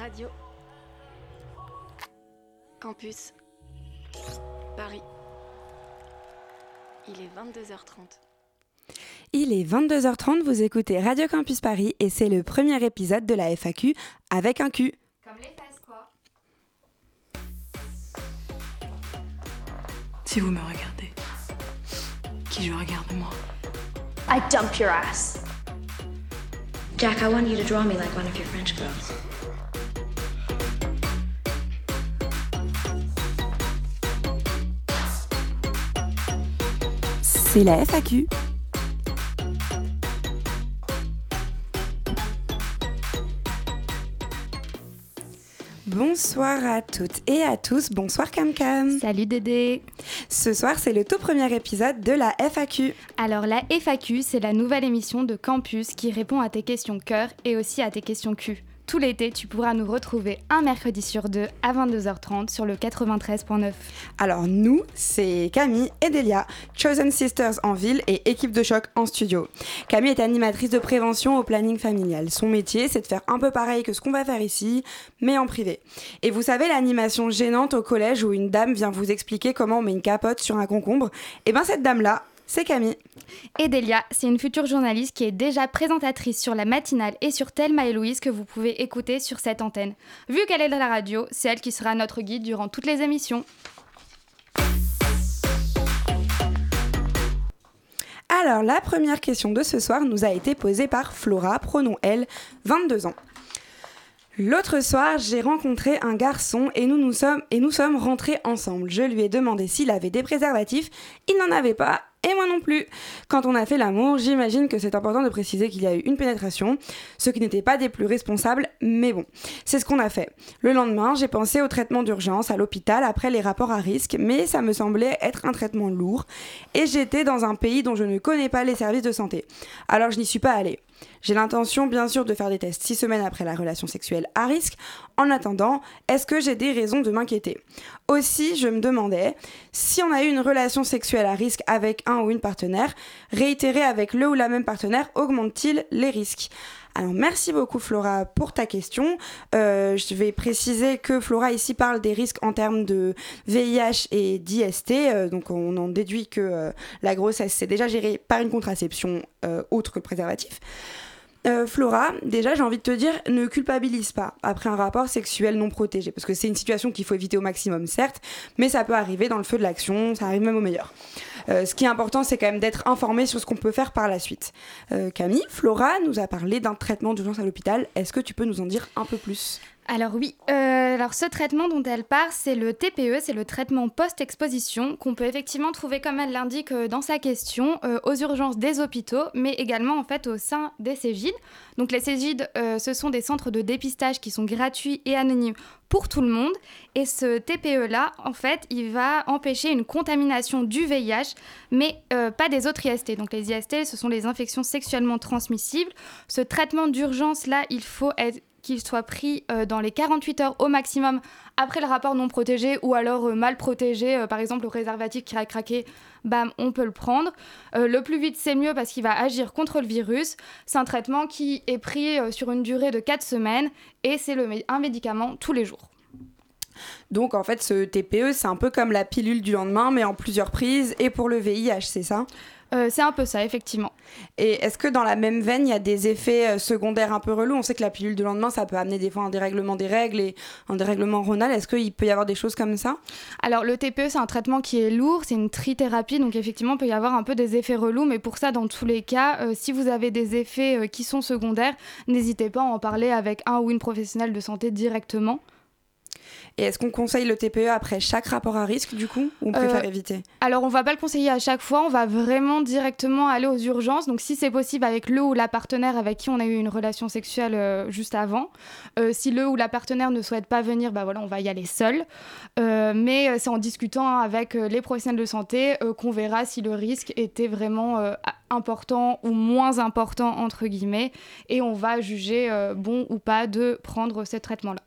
Radio. Campus. Paris. Il est 22h30. Il est 22h30, vous écoutez Radio Campus Paris et c'est le premier épisode de la FAQ avec un Q. Comme les fesses, quoi. Si vous me regardez, qui je regarde moi? I dump your ass. Jack, I want you to draw me like one of your French girls. C'est la FAQ. Bonsoir à toutes et à tous, bonsoir Cam Cam. Salut Dédé. Ce soir, c'est le tout premier épisode de la FAQ. Alors la FAQ, c'est la nouvelle émission de Campus qui répond à tes questions cœur et aussi à tes questions cul. Tout l'été, tu pourras nous retrouver un mercredi sur deux à 22h30 sur le 93.9. Alors nous, c'est Camille et Delia, Chosen Sisters en ville et équipe de choc en studio. Camille est animatrice de prévention au planning familial. Son métier, c'est de faire un peu pareil que ce qu'on va faire ici, mais en privé. Et vous savez l'animation gênante au collège où une dame vient vous expliquer comment on met une capote sur un concombre Eh bien cette dame-là, c'est Camille. Et Delia, c'est une future journaliste qui est déjà présentatrice sur la matinale et sur Thelma et Louise que vous pouvez écouter sur cette antenne. Vu qu'elle est dans la radio, c'est elle qui sera notre guide durant toutes les émissions. Alors la première question de ce soir nous a été posée par Flora, pronom elle, 22 ans. L'autre soir, j'ai rencontré un garçon et nous nous sommes, et nous sommes rentrés ensemble. Je lui ai demandé s'il avait des préservatifs. Il n'en avait pas et moi non plus. Quand on a fait l'amour, j'imagine que c'est important de préciser qu'il y a eu une pénétration, ce qui n'était pas des plus responsables, mais bon, c'est ce qu'on a fait. Le lendemain, j'ai pensé au traitement d'urgence à l'hôpital après les rapports à risque, mais ça me semblait être un traitement lourd, et j'étais dans un pays dont je ne connais pas les services de santé. Alors je n'y suis pas allée. J'ai l'intention bien sûr de faire des tests six semaines après la relation sexuelle à risque. En attendant, est-ce que j'ai des raisons de m'inquiéter? Aussi, je me demandais si on a eu une relation sexuelle à risque avec un ou une partenaire, réitérer avec le ou la même partenaire augmente-t-il les risques? Alors merci beaucoup Flora pour ta question. Euh, je vais préciser que Flora ici parle des risques en termes de VIH et d'IST. Euh, donc on en déduit que euh, la grossesse c'est déjà géré par une contraception autre que le préservatif. Flora, déjà j'ai envie de te dire, ne culpabilise pas après un rapport sexuel non protégé, parce que c'est une situation qu'il faut éviter au maximum, certes, mais ça peut arriver dans le feu de l'action, ça arrive même au meilleur. Euh, ce qui est important, c'est quand même d'être informé sur ce qu'on peut faire par la suite. Euh, Camille, Flora nous a parlé d'un traitement d'urgence à l'hôpital. Est-ce que tu peux nous en dire un peu plus? Alors oui, euh, alors ce traitement dont elle parle, c'est le TPE, c'est le traitement post-exposition, qu'on peut effectivement trouver, comme elle l'indique dans sa question, aux urgences des hôpitaux, mais également en fait au sein des Cégides. Donc les Cégides, ce sont des centres de dépistage qui sont gratuits et anonymes pour tout le monde. Et ce TPE-là, en fait, il va empêcher une contamination du VIH, mais euh, pas des autres IST. Donc les IST, ce sont les infections sexuellement transmissibles. Ce traitement d'urgence-là, il faut être qu'il soit pris euh, dans les 48 heures au maximum après le rapport non protégé ou alors euh, mal protégé, euh, par exemple le préservatif qui a craqué, bam, on peut le prendre. Le plus vite c'est mieux parce qu'il va agir contre le virus. C'est un traitement qui est pris sur une durée de 4 semaines et c'est un médicament tous les jours. Donc en fait, ce TPE, c'est un peu comme la pilule du lendemain, mais en plusieurs prises, et pour le VIH, c'est ça? Euh, c'est un peu ça, effectivement. Et est-ce que dans la même veine, il y a des effets euh, secondaires un peu relous? On sait que la pilule du lendemain, ça peut amener des fois un dérèglement des règles et un dérèglement hormonal. Est-ce qu'il peut y avoir des choses comme ça? Alors le TPE, c'est un traitement qui est lourd, c'est une trithérapie, donc effectivement, il peut y avoir un peu des effets relous, mais pour ça, dans tous les cas, euh, si vous avez des effets euh, qui sont secondaires, n'hésitez pas à en parler avec un ou une professionnelle de santé directement. Et est-ce qu'on conseille le TPE après chaque rapport à risque, du coup Ou on préfère Euh, éviter? Alors, on va pas le conseiller à chaque fois, on va vraiment directement aller aux urgences. Donc, si c'est possible avec le ou la partenaire avec qui on a eu une relation sexuelle euh, juste avant. Euh, si le ou la partenaire ne souhaite pas venir, bah voilà, on va y aller seul. Mais c'est en discutant avec les professionnels de santé qu'on verra si le risque était vraiment important ou moins important entre guillemets, et on va juger bon ou pas de prendre ce traitement-là.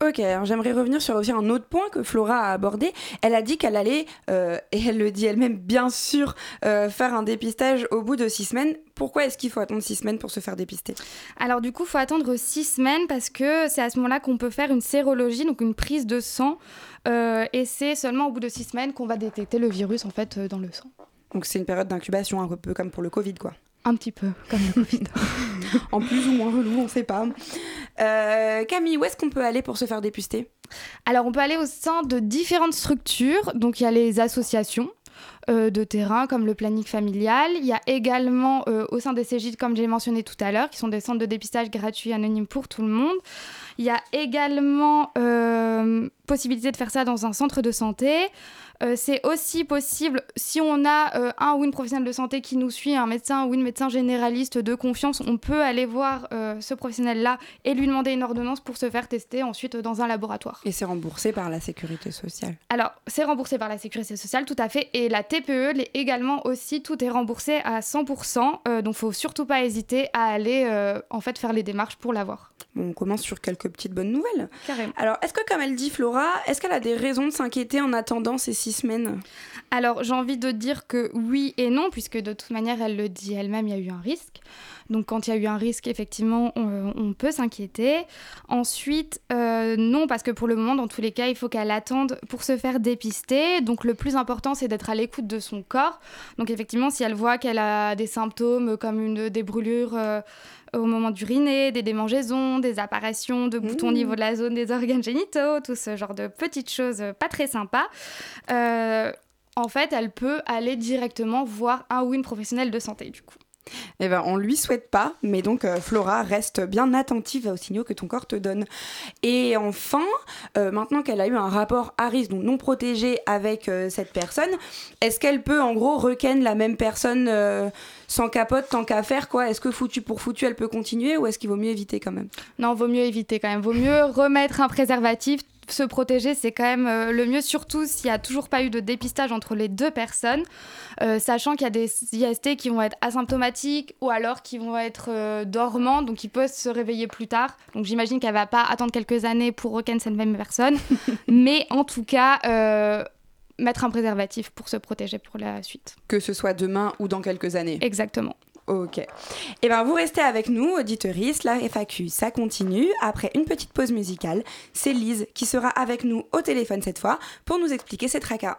Ok, alors j'aimerais revenir sur aussi un autre point que Flora a abordé. Elle a dit qu'elle allait, euh, et elle le dit elle-même, bien sûr, euh, faire un dépistage au bout de six semaines. Pourquoi est-ce qu'il faut attendre six semaines pour se faire dépister? Alors du coup, il faut attendre six semaines parce que c'est à ce moment-là qu'on peut faire une sérologie, donc une prise de sang, euh, et c'est seulement au bout de six semaines qu'on va détecter le virus en fait dans le sang. Donc c'est une période d'incubation, un peu comme pour le Covid, quoi. Un petit peu, comme le Covid. en plus ou moins relou, on ne sait pas. Euh, Camille, où est-ce qu'on peut aller pour se faire dépister Alors, on peut aller au sein de différentes structures. Donc, il y a les associations. euh, de terrain comme le planning familial. Il y a également euh, au sein des CGID, comme j'ai mentionné tout à l'heure, qui sont des centres de dépistage gratuits anonymes pour tout le monde. Il y a également possibilité de faire ça dans un centre de santé. Euh, c'est aussi possible si on a euh, un ou une professionnelle de santé qui nous suit, un médecin ou une médecin généraliste de confiance, on peut aller voir euh, ce professionnel-là et lui demander une ordonnance pour se faire tester ensuite dans un laboratoire. Et c'est remboursé par la sécurité sociale. Alors, c'est remboursé par la sécurité sociale, tout à fait, et la TPE l'est également aussi, tout est remboursé à 100%, euh, donc faut surtout pas hésiter à aller en fait faire les démarches pour l'avoir. Bon, on commence sur quelques petites bonnes nouvelles. Carrément. Alors, est-ce que comme elle dit Flora, est-ce qu'elle a des raisons de s'inquiéter en attendant ces six semaines Alors, j'ai envie de dire que oui et non, puisque de toute manière, elle le dit elle-même, il y a eu un risque. Donc, quand il y a eu un risque, effectivement, on, peut s'inquiéter. Ensuite, euh, non, parce que pour le moment, dans tous les cas, il faut qu'elle attende pour se faire dépister. Donc, le plus important, c'est d'être à l'écoute de son corps. Donc, effectivement, si elle voit qu'elle a des symptômes comme une, des brûlures euh, au moment d'uriner, des démangeaisons, des apparitions de boutons au Mmh. niveau de la zone des organes génitaux, tout ce genre de petites choses pas très sympas, euh, en fait, elle peut aller directement voir un ou une professionnelle de santé, du coup. Eh ben, on lui souhaite pas, mais donc euh, Flora reste bien attentive aux signaux que ton corps te donne. Et enfin, euh, maintenant qu'elle a eu un rapport à risque, donc non protégé avec euh, cette personne, est-ce qu'elle peut en gros requenne la même personne sans capote tant qu'à faire quoi? Est-ce que foutu pour foutu, elle peut continuer ou est-ce qu'il vaut mieux éviter quand même? Non, vaut mieux éviter quand même. Vaut mieux remettre un préservatif. Se protéger, c'est quand même euh, le mieux, surtout s'il n'y a toujours pas eu de dépistage entre les deux personnes, euh, sachant qu'il y a des IST qui vont être asymptomatiques ou alors qui vont être euh, dormants, donc ils peuvent se réveiller plus tard. Donc j'imagine qu'elle va pas attendre quelques années pour requin cette même personne, mais en tout cas, mettre un préservatif pour se protéger pour la suite. Que ce soit demain ou dans quelques années. Exactement. Ok. Eh bien, vous restez avec nous, auditeuristes. La FAQ, ça continue. Après une petite pause musicale, c'est Lise qui sera avec nous au téléphone cette fois pour nous expliquer ses tracas.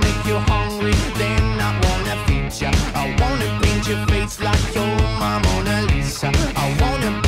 make you hungry, then I wanna feed ya. I wanna paint your face like you're my Mona Lisa. I wanna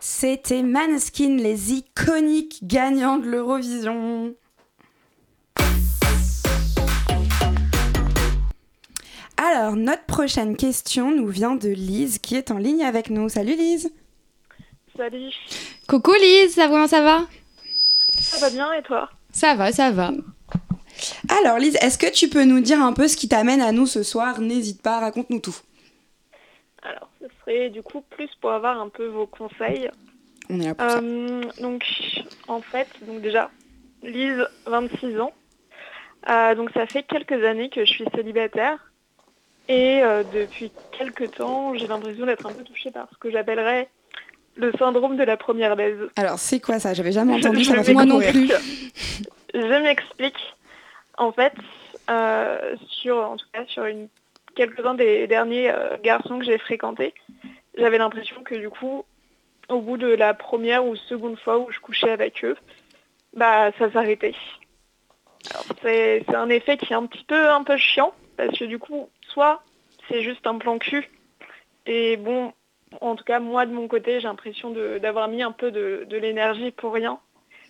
C'était Maneskin, les iconiques gagnants de l'Eurovision. Alors, notre prochaine question nous vient de Lise qui est en ligne avec nous. Salut Lise Salut, Coucou Lise, ça, comment ça va? Ça va bien et toi? Ça va, ça va. Alors Lise, est-ce que tu peux nous dire un peu ce qui t'amène à nous ce soir? N'hésite pas, raconte-nous tout. Alors, ce serait du coup plus pour avoir un peu vos conseils. On est là pour ça. Euh, donc, en fait, donc déjà, Lise, 26 ans. Euh, donc, ça fait quelques années que je suis célibataire. Et euh, depuis quelques temps, j'ai l'impression d'être un peu touchée par ce que j'appellerais le syndrome de la première baise. Alors, c'est quoi ça? J'avais jamais entendu, ça Moi non plus. Je m'explique. En fait, euh, sur, en tout cas, sur une, quelques-uns des derniers euh, garçons que j'ai fréquentés, j'avais l'impression que du coup, au bout de la première ou seconde fois où je couchais avec eux, bah ça s'arrêtait. Alors, C'est c'est un effet qui est un petit peu un peu chiant parce que du coup, soit c'est juste un plan cul et bon, en tout cas moi de mon côté, j'ai l'impression d'avoir mis un peu de, de l'énergie pour rien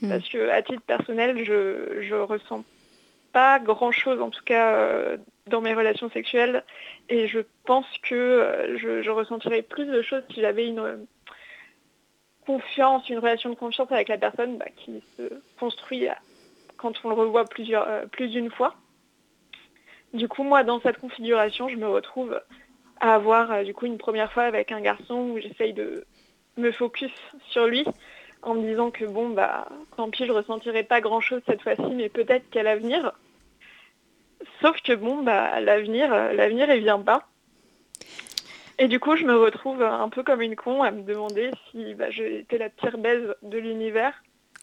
Mm. parce que à titre personnel, je je ressens pas grand chose en tout cas euh, dans mes relations sexuelles et je pense que euh, je, je ressentirais plus de choses si j'avais une euh, confiance, une relation de confiance avec la personne bah, qui se construit quand on le revoit plusieurs, plus d'une fois. Du coup, moi, dans cette configuration, je me retrouve à avoir euh, du coup une première fois avec un garçon où j'essaye de me focus sur lui en me disant que bon bah tant pis je ressentirai pas grand chose cette fois-ci mais peut-être qu'à l'avenir sauf que bon bah l'avenir euh, l'avenir il vient pas et du coup je me retrouve un peu comme une con à me demander si bah, j'étais la pire baise de l'univers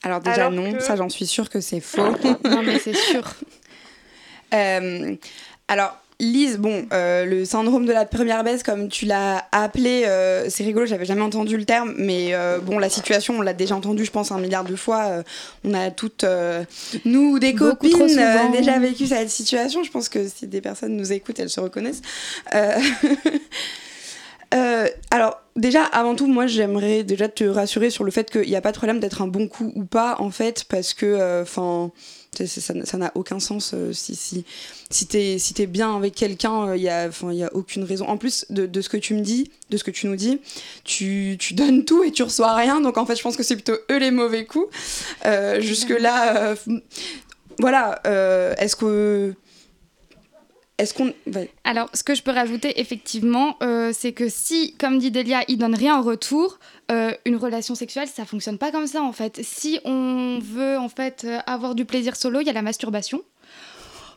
Alors déjà Alors non, que- ça j'en suis sûre que c'est faux. Non mais c'est sûr. Euh, alors, Lise, bon, euh, le syndrome de la première baisse, comme tu l'as appelé, euh, c'est rigolo, j'avais jamais entendu le terme, mais euh, bon, la situation, on l'a déjà entendu, je pense, un milliard de fois. on a toutes, nous, des Beaucoup copines, déjà vécu cette situation. Je pense que si des personnes nous écoutent, elles se reconnaissent. Euh, euh, alors, déjà, avant tout, moi, j'aimerais déjà te rassurer sur le fait qu'il n'y a pas de problème d'être un bon coup ou pas, en fait, parce que, enfin, ça n'a aucun sens euh, si, si, si t'es si t'es bien avec quelqu'un, il y a, aucune raison. En plus de, ce que tu me dis, de ce que tu nous dis, tu, tu donnes tout et tu reçois rien. Donc en fait, je pense que c'est plutôt eux les mauvais coups. Euh, jusque là, voilà. euh, Est-ce que est-ce qu'on ouais. Alors, ce que je peux rajouter, effectivement, euh, c'est que si, comme dit Delia, il donne rien en retour, euh, une relation sexuelle, ça fonctionne pas comme ça, en fait. Si on veut, en fait, euh, avoir du plaisir solo, il y a la masturbation.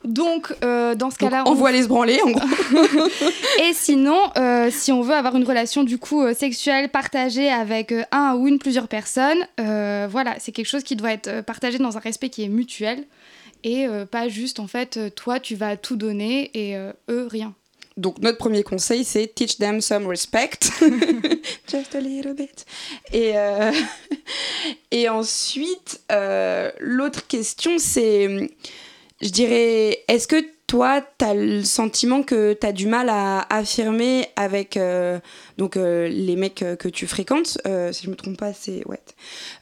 Donc, euh, dans ce cas-là, on on voit les se branler en gros. Et sinon, euh, si on veut avoir une relation du coup euh, sexuelle partagée avec un ou une plusieurs personnes, voilà, c'est quelque chose qui doit être partagé dans un respect qui est mutuel et euh, pas juste en fait, euh, toi tu vas tout donner et euh, eux rien. Donc notre premier conseil, c'est teach them some respect. Just a little bit. Et, euh, et ensuite, euh, l'autre question, c'est, je dirais, est-ce que toi, tu as le sentiment que tu as du mal à affirmer avec euh, donc, euh, les mecs euh, que tu fréquentes euh, Si je me trompe pas, c'est... Ouais.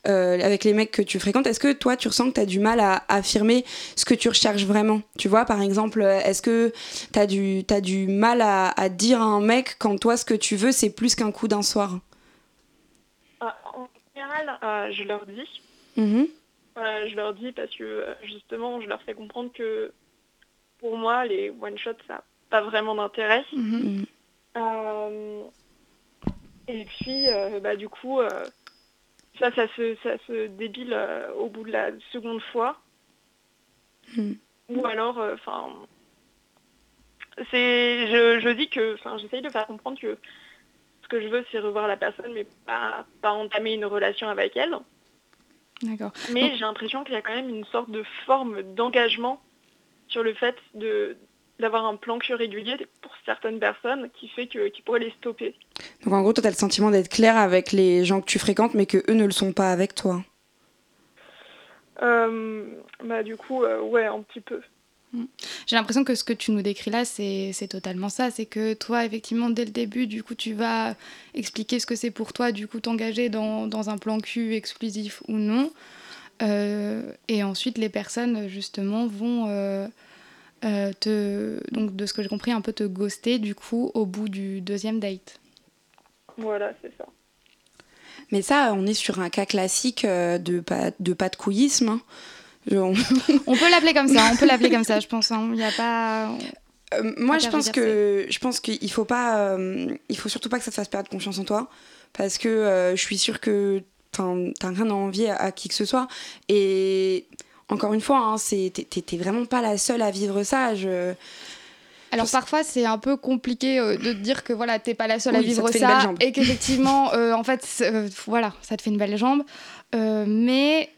Avec les mecs que tu fréquentes, est-ce que toi, tu ressens que tu as du mal à affirmer ce que tu recherches vraiment? Tu vois, par exemple, est-ce que tu as du, du mal à, à dire à un mec quand toi, ce que tu veux, c'est plus qu'un coup d'un soir? Ah, en général, je leur dis. Mhm. Je leur dis parce que euh, justement, je leur fais comprendre que pour moi, les one-shots, ça n'a pas vraiment d'intérêt. Mhm. Euh, et puis, euh, bah, du coup, euh, ça, ça se, ça se débile euh, au bout de la seconde fois. Hmm. Ou alors, enfin, c'est, je, je dis que, enfin, j'essaye de faire comprendre que ce que je veux, c'est revoir la personne, mais pas, pas entamer une relation avec elle. D'accord. Mais j'ai l'impression qu'il y a quand même une sorte de forme d'engagement sur le fait de d'avoir un plan cul régulier pour certaines personnes qui fait que qui pourrait les stopper. Donc en gros, toi, t'as le sentiment d'être clair avec les gens que tu fréquentes, mais que eux ne le sont pas avec toi. Euh, bah du coup, euh, ouais, un petit peu. J'ai l'impression que ce que tu nous décris là, c'est c'est totalement ça. C'est que toi, effectivement, dès le début, du coup, tu vas expliquer ce que c'est pour toi, du coup, t'engager dans, dans un plan cul exclusif ou non. Euh, et ensuite, les personnes, justement, vont euh, euh, te. Donc, de ce que j'ai compris, un peu te ghoster, du coup, au bout du deuxième date. Voilà, c'est ça. Mais ça, on est sur un cas classique de pas de, pas de couillisme. hein. On- peut l'appeler comme ça, on peut l'appeler comme ça, je pense. hein. Il n'y a pas. Euh, moi, je pense que je pense qu'il faut pas, euh, il faut surtout pas que ça te fasse perdre confiance en toi, parce que euh, je suis sûre que t'as rien à envier à, à qui que ce soit. Et encore une fois, hein, t'es vraiment pas la seule à vivre ça. Je... Alors parfois c'est un peu compliqué euh, de te dire que voilà t'es pas la seule à Oui, ça vivre ça jambe. et qu'effectivement euh, en fait euh, voilà ça te fait une belle jambe mais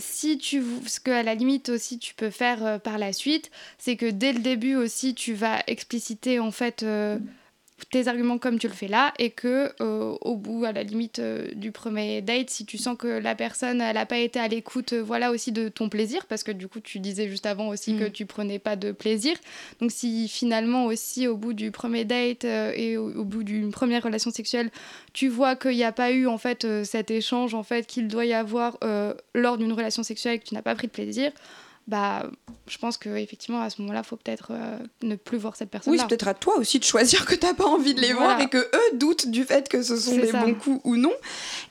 si tu ce que à la limite aussi tu peux faire par la suite c'est que dès le début aussi tu vas expliciter en fait tes arguments comme tu le fais là et que euh, au bout à la limite euh, du premier date si tu sens que la personne elle a pas été à l'écoute euh, voilà aussi de ton plaisir parce que du coup tu disais juste avant aussi Mm. que tu prenais pas de plaisir donc si finalement aussi au bout du premier date et au, au bout d'une première relation sexuelle, tu vois qu'il n'y a pas eu en fait cet échange en fait qu'il doit y avoir lors d'une relation sexuelle et que tu n'as pas pris de plaisir, bah je pense que effectivement à ce moment-là, faut peut-être euh, ne plus voir cette Oui, personne-là. c'est peut-être à toi aussi de choisir que t'as pas envie de les voir et que eux doutent du fait que ce sont des ça. bons coups ou non.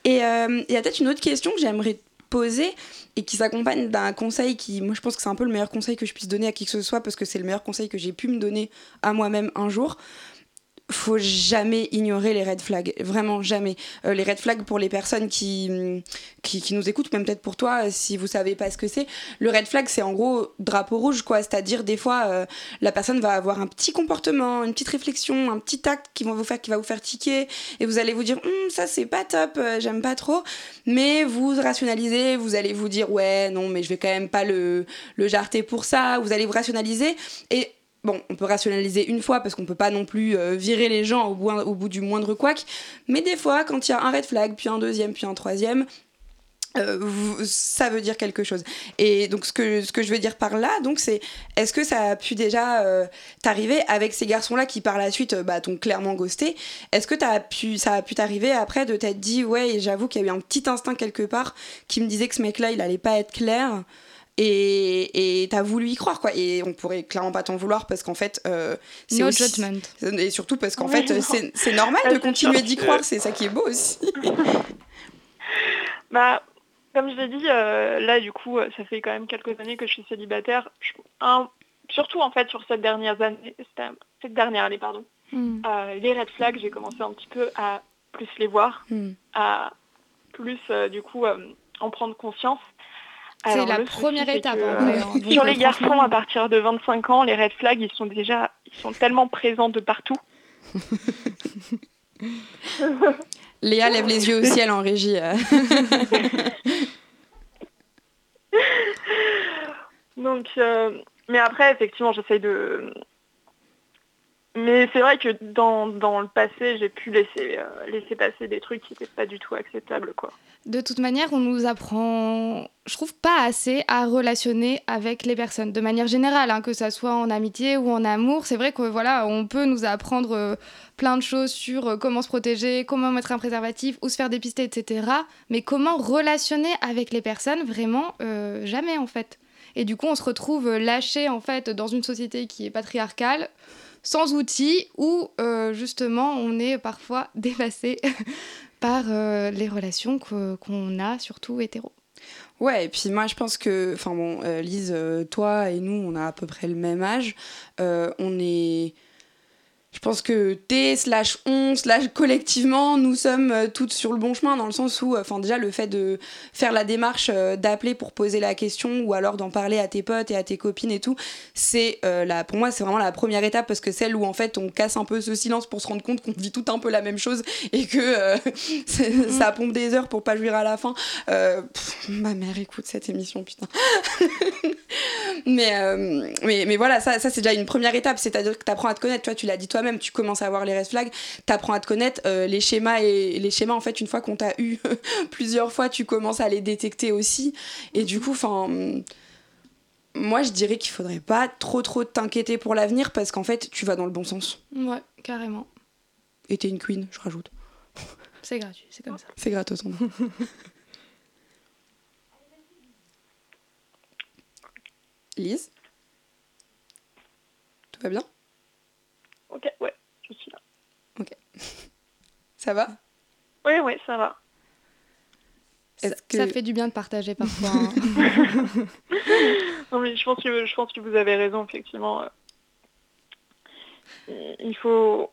Et euh, il y a peut-être une autre question que j'aimerais poser et qui s'accompagne d'un conseil qui, moi, je pense que c'est un peu le meilleur conseil que je puisse donner à qui que ce soit parce que c'est le meilleur conseil que j'ai pu me donner à moi-même un jour. Faut jamais ignorer les red flags, vraiment jamais. Euh, les red flags pour les personnes qui, hum, qui, nous écoutent, même peut-être pour toi, euh, si vous savez pas ce que c'est. Le red flag, c'est en gros drapeau rouge, quoi. C'est-à-dire, des fois, euh, la personne va avoir un petit comportement, une petite réflexion, un petit acte qui, vont vous faire, qui va vous faire tiquer, et vous allez vous dire, Hum, ça c'est pas top, j'aime pas trop. Mais vous rationalisez, vous allez vous dire, ouais, non, mais je vais quand même pas le, le jarter pour ça. Vous allez vous rationaliser, et Bon, on peut rationaliser une fois parce qu'on peut pas non plus euh, virer les gens au bout, du moindre couac. Mais des fois, quand il y a un red flag, puis un deuxième, puis un troisième, euh, ça veut dire quelque chose. Et donc, ce que, je veux dire par là, donc, c'est est-ce que ça a pu déjà euh, t'arriver avec ces garçons-là qui, par la suite, bah, t'ont clairement ghosté? Est-ce que ça a pu t'arriver après de t'être dit, ouais, j'avoue qu'il y a eu un petit instinct quelque part qui me disait que ce mec-là, il allait pas être clair? Et et t'as voulu y croire, quoi. Et on pourrait clairement pas t'en vouloir parce qu'en fait, euh, c'est No aussi- judgment. Et surtout parce qu'en Oui, fait, non. c'est normal de continuer d'y croire, c'est ça qui est beau aussi. Bah, comme je l'ai dit, euh, là, du coup, euh, ça fait quand même quelques années que je suis célibataire. Je- un- surtout, en fait, sur cette dernière année, cette, dernière année, pardon. Hmm. Euh, les red flags, j'ai commencé un petit peu à plus les voir, Hmm. à plus, euh, du coup, euh, en prendre conscience. C'est la souci, première étape, que, euh, hein. Donc, sur euh, les garçons, à partir de 25 ans, les red flags, ils sont déjà ils sont tellement présents de partout. Léa lève les yeux au ciel en régie. euh. Donc, euh, mais après, effectivement, j'essaye de. Mais c'est vrai que dans, dans le passé, j'ai pu laisser, euh, laisser passer des trucs qui n'étaient pas du tout acceptables, quoi. De toute manière, on nous apprend, je trouve pas assez à relationner avec les personnes, de manière générale, hein, que ça soit en amitié ou en amour. C'est vrai que voilà, on peut nous apprendre euh, plein de choses sur euh, comment se protéger, comment mettre un préservatif, où se faire dépister, etc. Mais comment relationner avec les personnes, vraiment euh, jamais en fait. Et du coup, on se retrouve lâché en fait dans une société qui est patriarcale, sans outils, où justement on est parfois dépassé par les relations qu'on a, surtout hétéro. Ouais, et puis moi je pense que, enfin bon, euh, Lise, euh, toi et nous, on a à peu près le même âge. Euh, on est. Je pense que T slash on slash collectivement, nous sommes euh, toutes sur le bon chemin dans le sens où, enfin déjà le fait de faire la démarche euh, d'appeler pour poser la question ou alors d'en parler à tes potes et à tes copines et tout, c'est euh, la, pour moi c'est vraiment la première étape parce que celle où en fait on casse un peu ce silence pour se rendre compte qu'on vit tout un peu la même chose et que euh, c'est- ça pompe des heures pour pas jouir à la fin. Euh, pff, ma mère écoute cette émission, putain. mais, euh, mais, mais voilà, ça, ça c'est déjà une première étape, c'est-à-dire que tu apprends à te connaître, toi tu l'as dit toi-même, tu commences à voir les red flags, tu apprends à te connaître, euh, les schémas et les schémas en fait une fois qu'on t'a eu plusieurs fois, tu commences à les détecter aussi et du coup enfin moi je dirais qu'il faudrait pas trop trop t'inquiéter pour l'avenir parce qu'en fait tu vas dans le bon sens. Ouais, carrément. Et t'es une queen, je rajoute. C'est gratuit, c'est comme ça. C'est gratos son nom. Lise Tout va bien? Ok, ouais, je suis là. Ça va? Oui, oui, ça va. Ça, Est-ce que- ça fait du bien de partager parfois. hein. Non, mais je pense que, je pense que vous avez raison, effectivement. Euh, Il faut...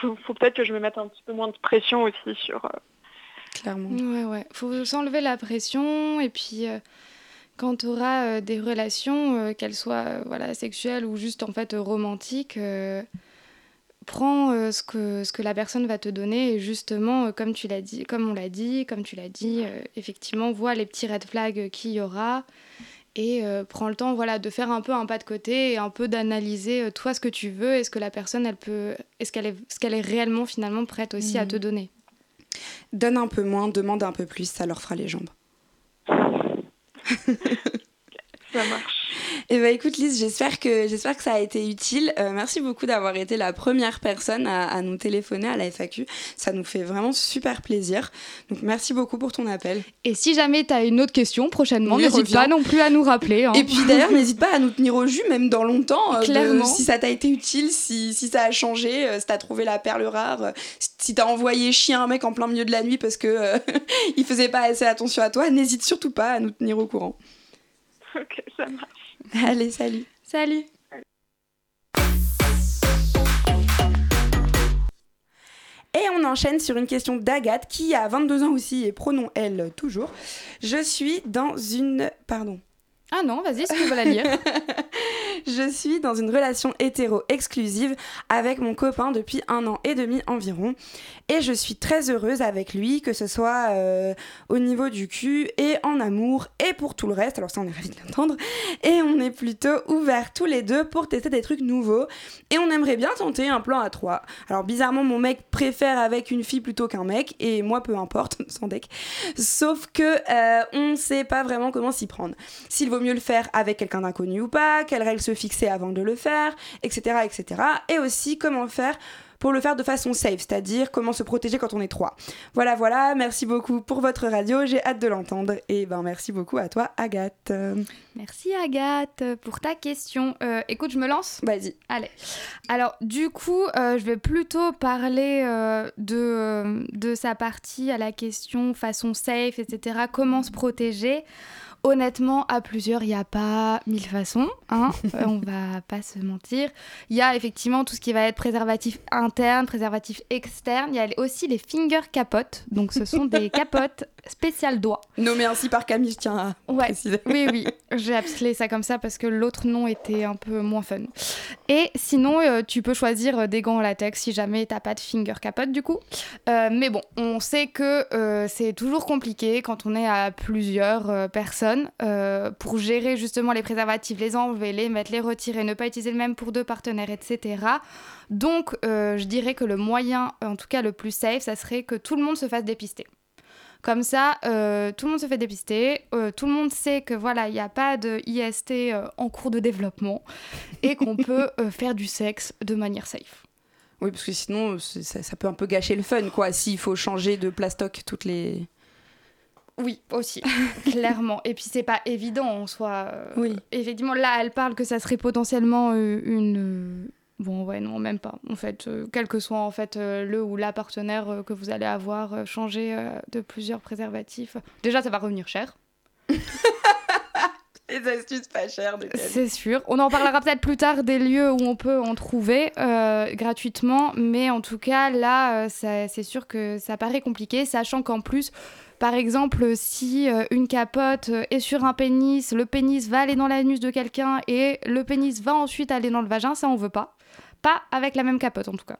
faut, faut peut-être que je me mette un petit peu moins de pression aussi sur... euh, Clairement. Ouais, ouais. Faut s'enlever la pression et puis euh, quand tu auras des relations, euh, qu'elles soient euh, voilà, sexuelles ou juste en fait euh, romantiques, euh, prends euh, ce, que, ce que la personne va te donner et justement, euh, comme tu l'as dit, comme on l'a dit, comme tu l'as dit, euh, effectivement, vois les petits red flags qu'il y aura et euh, prends le temps voilà, de faire un peu un pas de côté et un peu d'analyser euh, toi ce que tu veux et ce que la personne, elle peut, est-ce qu'elle est, ce qu'elle est réellement finalement prête aussi à Mhm. te donner. Donne un peu moins, demande un peu plus, ça leur fera les jambes. Ça marche. Et bah écoute Lise, j'espère que, j'espère que ça a été utile. Euh, merci beaucoup d'avoir été la première personne à, à nous téléphoner à la FAQ. Ça nous fait vraiment super plaisir. Donc merci beaucoup pour ton appel. Et si jamais tu as une autre question prochainement, n'hésite pas non plus à nous rappeler. hein. Et puis d'ailleurs, n'hésite pas à nous tenir au jus, même dans longtemps, euh, de- Clairement. si ça t'a été utile, si, si ça a changé, euh, si t'as trouvé la perle rare, si t'as envoyé chier un mec en plein milieu de la nuit parce que euh, il faisait pas assez attention à toi, n'hésite surtout pas à nous tenir au courant. Ok, ça marche. Allez, salut. Salut Et on enchaîne sur une question d'Agathe qui a 22 ans aussi et pronom elle toujours. Je suis dans une... Pardon. Ah non, vas-y, si tu veux la lire? Je suis dans une relation hétéro exclusive avec mon copain depuis un an et demi environ. Et je suis très heureuse avec lui, que ce soit euh, au niveau du cul et en amour et pour tout le reste. Alors ça, on est ravis de l'entendre. Et on est plutôt ouverts tous les deux pour tester des trucs nouveaux. Et on aimerait bien tenter un plan à trois. Alors bizarrement, mon mec préfère avec une fille plutôt qu'un mec. Et moi, peu importe, sans deck. Sauf que euh, on sait pas vraiment comment s'y prendre. S'il vaut mieux le faire avec quelqu'un d'inconnu ou pas, quelles règles se fixer avant de le faire, etc., etc. Et aussi comment faire pour le faire de façon safe, c'est-à-dire comment se protéger quand on est trois. Voilà, voilà, merci beaucoup pour votre radio, j'ai hâte de l'entendre. Et ben merci beaucoup à toi, Agathe. Merci Agathe pour ta question. Euh, écoute, je me lance Vas-y. Allez. Alors, du coup, euh, je vais plutôt parler euh, de, euh, de sa partie à la question façon safe, etc. Comment se protéger Honnêtement, à plusieurs, il n'y a pas mille façons. Hein Euh, on va pas se mentir. Il y a effectivement tout ce qui va être préservatif interne, préservatif externe. Il y a aussi les finger capotes. Donc, ce sont des capotes spéciales doigts. Nommé ainsi par Camille, je tiens à Ouais, préciser. oui, oui, j'ai appelé ça comme ça parce que l'autre nom était un peu moins fun. Et sinon, euh, tu peux choisir euh, des gants en latex si jamais t'as pas de finger capote du coup. Euh, mais bon, on sait que euh, c'est toujours compliqué quand on est à plusieurs personnes pour gérer justement les préservatifs, les enlever, les mettre, les retirer, ne pas utiliser le même pour deux partenaires, etc. Donc, je dirais que le moyen, en tout cas le plus safe, ça serait que tout le monde se fasse dépister. Comme ça, euh, tout le monde se fait dépister, euh, tout le monde sait que voilà, il n'y a pas de IST euh, en cours de développement et qu'on peut faire du sexe de manière safe. Oui, parce que sinon, ça, ça peut un peu gâcher le fun, quoi, s'il faut changer de plastoc toutes les... Oui, aussi, clairement. Et puis c'est pas évident en soi. Oui. Effectivement, là, elle parle que ça serait potentiellement une. Bon, ouais, non, même pas. En fait, euh, quel que soit en fait euh, le ou la partenaire euh, que vous allez avoir, changer de plusieurs préservatifs. Déjà, ça va revenir cher. Les astuces pas chères. C'est sûr. On en parlera peut-être plus tard des lieux où on peut en trouver gratuitement, mais en tout cas, là, c'est sûr que ça paraît compliqué, sachant qu'en plus, par exemple, si une capote est sur un pénis, le pénis va aller dans l'anus de quelqu'un et le pénis va ensuite aller dans le vagin, ça on veut pas. Pas avec la même capote en tout cas.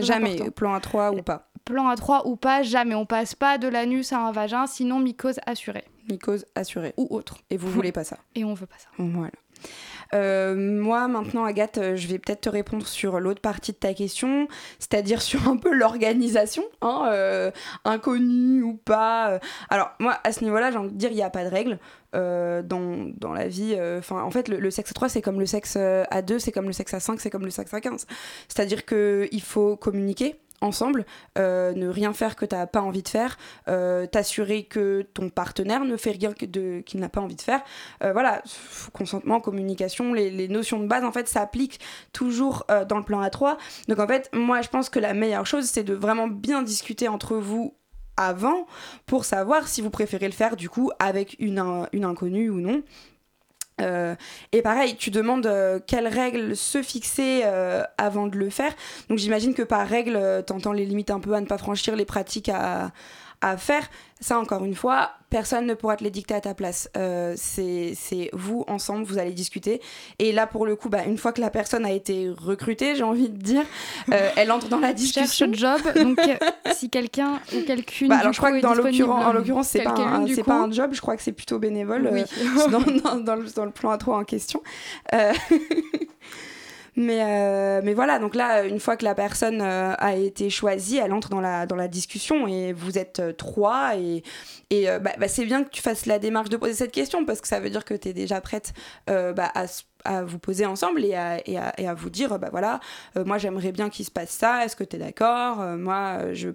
Jamais, important. plan A3 ou pas. Plan à 3 ou pas, jamais. On passe pas de l'anus à un vagin, sinon mycose assurée Mycose assurée. ou autre. Et vous voulez pas ça. Et on veut pas ça. Voilà. Euh, moi, maintenant, Agathe, euh, je vais peut-être te répondre sur l'autre partie de ta question, c'est-à-dire sur un peu l'organisation, hein, euh, inconnue ou pas. Alors, moi, à ce niveau-là, j'ai envie de dire, il n'y a pas de règle euh, dans, dans la vie. euh, Enfin, en fait, le, sexe à 3, c'est comme le sexe euh, à 2, c'est comme le sexe à 5, c'est comme le sexe à 15. C'est-à-dire qu'il faut communiquer ensemble, euh, ne rien faire que tu n'as pas envie de faire, euh, t'assurer que ton partenaire ne fait rien qu'il n'a pas envie de faire. Euh, voilà, consentement, communication, les, les notions de base en fait s'appliquent toujours euh, dans le plan A3. Donc en fait, moi je pense que la meilleure chose c'est de vraiment bien discuter entre vous avant pour savoir si vous préférez le faire du coup avec une, une inconnue ou non. Euh, et pareil, tu demandes euh, quelles règles se fixer euh, avant de le faire. Donc j'imagine que par règle, t'entends les limites un peu à ne pas franchir, les pratiques à, à faire. Ça, encore une fois, personne ne pourra te les dicter à ta place. Euh, c'est vous, ensemble, vous allez discuter. Et là, pour le coup, bah, une fois que la personne a été recrutée, j'ai envie de dire, euh, elle entre dans la cherche discussion. job. Donc, euh, si quelqu'un ou quelqu'une. Bah, alors, je crois que dans l'occurrence, en l'occurrence, c'est pas, un, coup. pas un job, je crois que c'est plutôt bénévole. euh, dans, dans- dans le, dans le plan A3 en question. Mais, euh, mais voilà, donc là, une fois que la personne euh, a été choisie, elle entre dans la, discussion et vous êtes euh, trois. Et, et bah, bah, c'est bien que tu fasses la démarche de poser cette question parce que ça veut dire que tu es déjà prête bah, à, à vous poser ensemble et à, vous dire bah voilà, moi j'aimerais bien qu'il se passe ça, est-ce que tu es d'accord Moi, je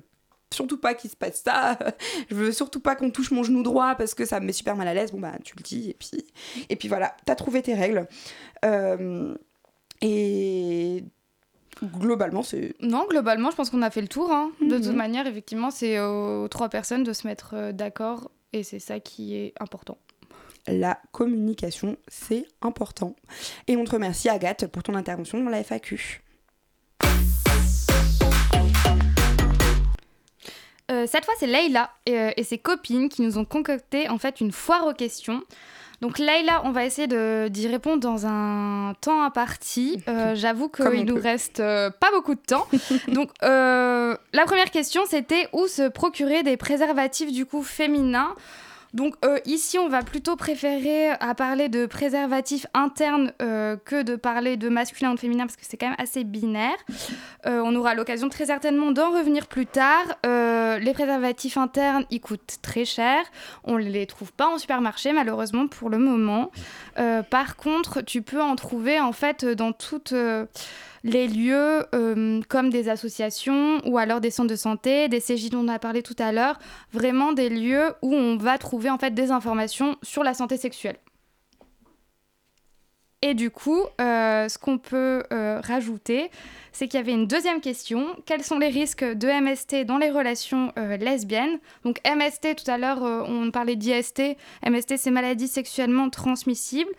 surtout pas qu'il se passe ça. je veux surtout pas qu'on touche mon genou droit parce que ça me met super mal à l'aise. Bon bah tu le dis et puis et puis voilà, t'as trouvé tes règles. Et globalement c'est Non, globalement, je pense qu'on a fait le tour. hein. De toute Mhm. manière, effectivement, c'est aux trois personnes de se mettre euh, d'accord et c'est ça qui est important. la communication, c'est important. Et on te remercie Agathe pour ton intervention dans la FAQ. Euh, cette fois, c'est Leïla et, euh, et ses copines qui nous ont concocté en fait une foire aux questions. Donc Leïla, on va essayer d'y répondre dans un temps imparti. Euh, J'avoue qu'il nous peut. reste euh, pas beaucoup de temps. Donc euh, la première question, c'était où se procurer des préservatifs du coup féminins? Donc euh, ici, on va plutôt préférer à parler de préservatifs internes euh, que de parler de masculin ou de féminin parce que c'est quand même assez binaire. Euh, on aura l'occasion très certainement d'en revenir plus tard. Euh, les préservatifs internes, ils coûtent très cher. On ne les trouve pas en supermarché, malheureusement, pour le moment. Euh, par contre, tu peux en trouver, en fait, dans toutes euh, les lieux, euh, comme des associations ou alors des centres de santé, des CJ dont on a parlé tout à l'heure. Vraiment des lieux où on va trouver, en fait, des informations sur la santé sexuelle. Et du coup, euh, ce qu'on peut euh, rajouter, c'est qu'il y avait une deuxième question. Quels sont les risques de MST dans les relations lesbiennes? Donc MST, tout à l'heure, on parlait d'IST. MST, c'est maladie sexuellement transmissible.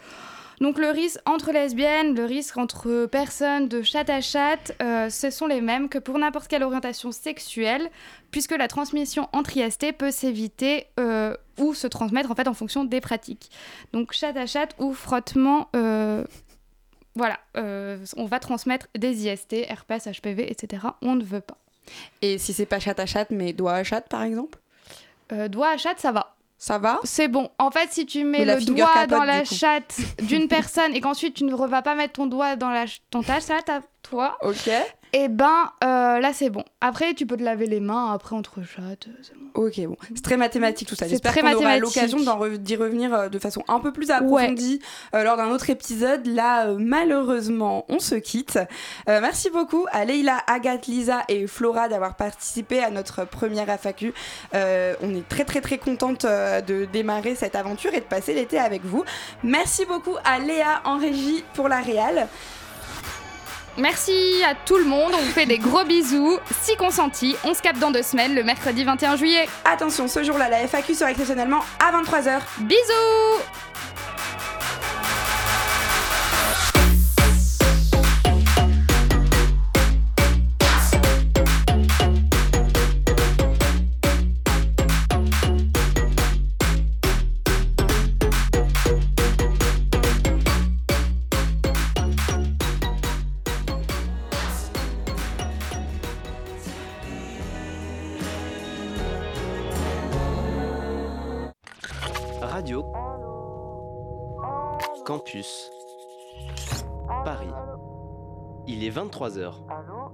Donc le risque entre lesbiennes, le risque entre personnes de chat à chat, euh, ce sont les mêmes que pour n'importe quelle orientation sexuelle, puisque la transmission entre IST peut s'éviter euh, ou se transmettre en fait en fonction des pratiques. Donc chat à chat ou frottement, euh, voilà, on va transmettre des IST, herpès, HPV, etc. On ne veut pas. Et si c'est pas chat à chat mais doigt à chat par exemple? Doigt à chat, ça va. Ça va C'est bon. En fait, si tu mets le doigt capote, dans la chatte d'une personne et qu'ensuite tu ne vas pas mettre ton doigt dans la ton ta chatte à toi, Ok. Et ben euh, là c'est bon. Après, tu peux te laver les mains après entre chattes. c'est bon. Ok, bon. C'est très mathématique tout ça. J'espère qu'on aura l'occasion d'y revenir euh, de façon un peu plus approfondie euh, lors d'un autre épisode. Là, euh, malheureusement, on se quitte. Euh, merci beaucoup à Leïla, Agathe, Lisa et Flora d'avoir participé à notre première FAQ. Euh, on est très très très contente euh, de démarrer cette aventure et de passer l'été avec vous. Merci beaucoup à Léa en régie pour la réal. Merci à tout le monde, on vous fait des gros bisous. Si consenti, on se capte dans deux semaines, le mercredi 21 juillet. Attention, ce jour-là, la FAQ sera exceptionnellement à 23h. Bisous 23h. Allô?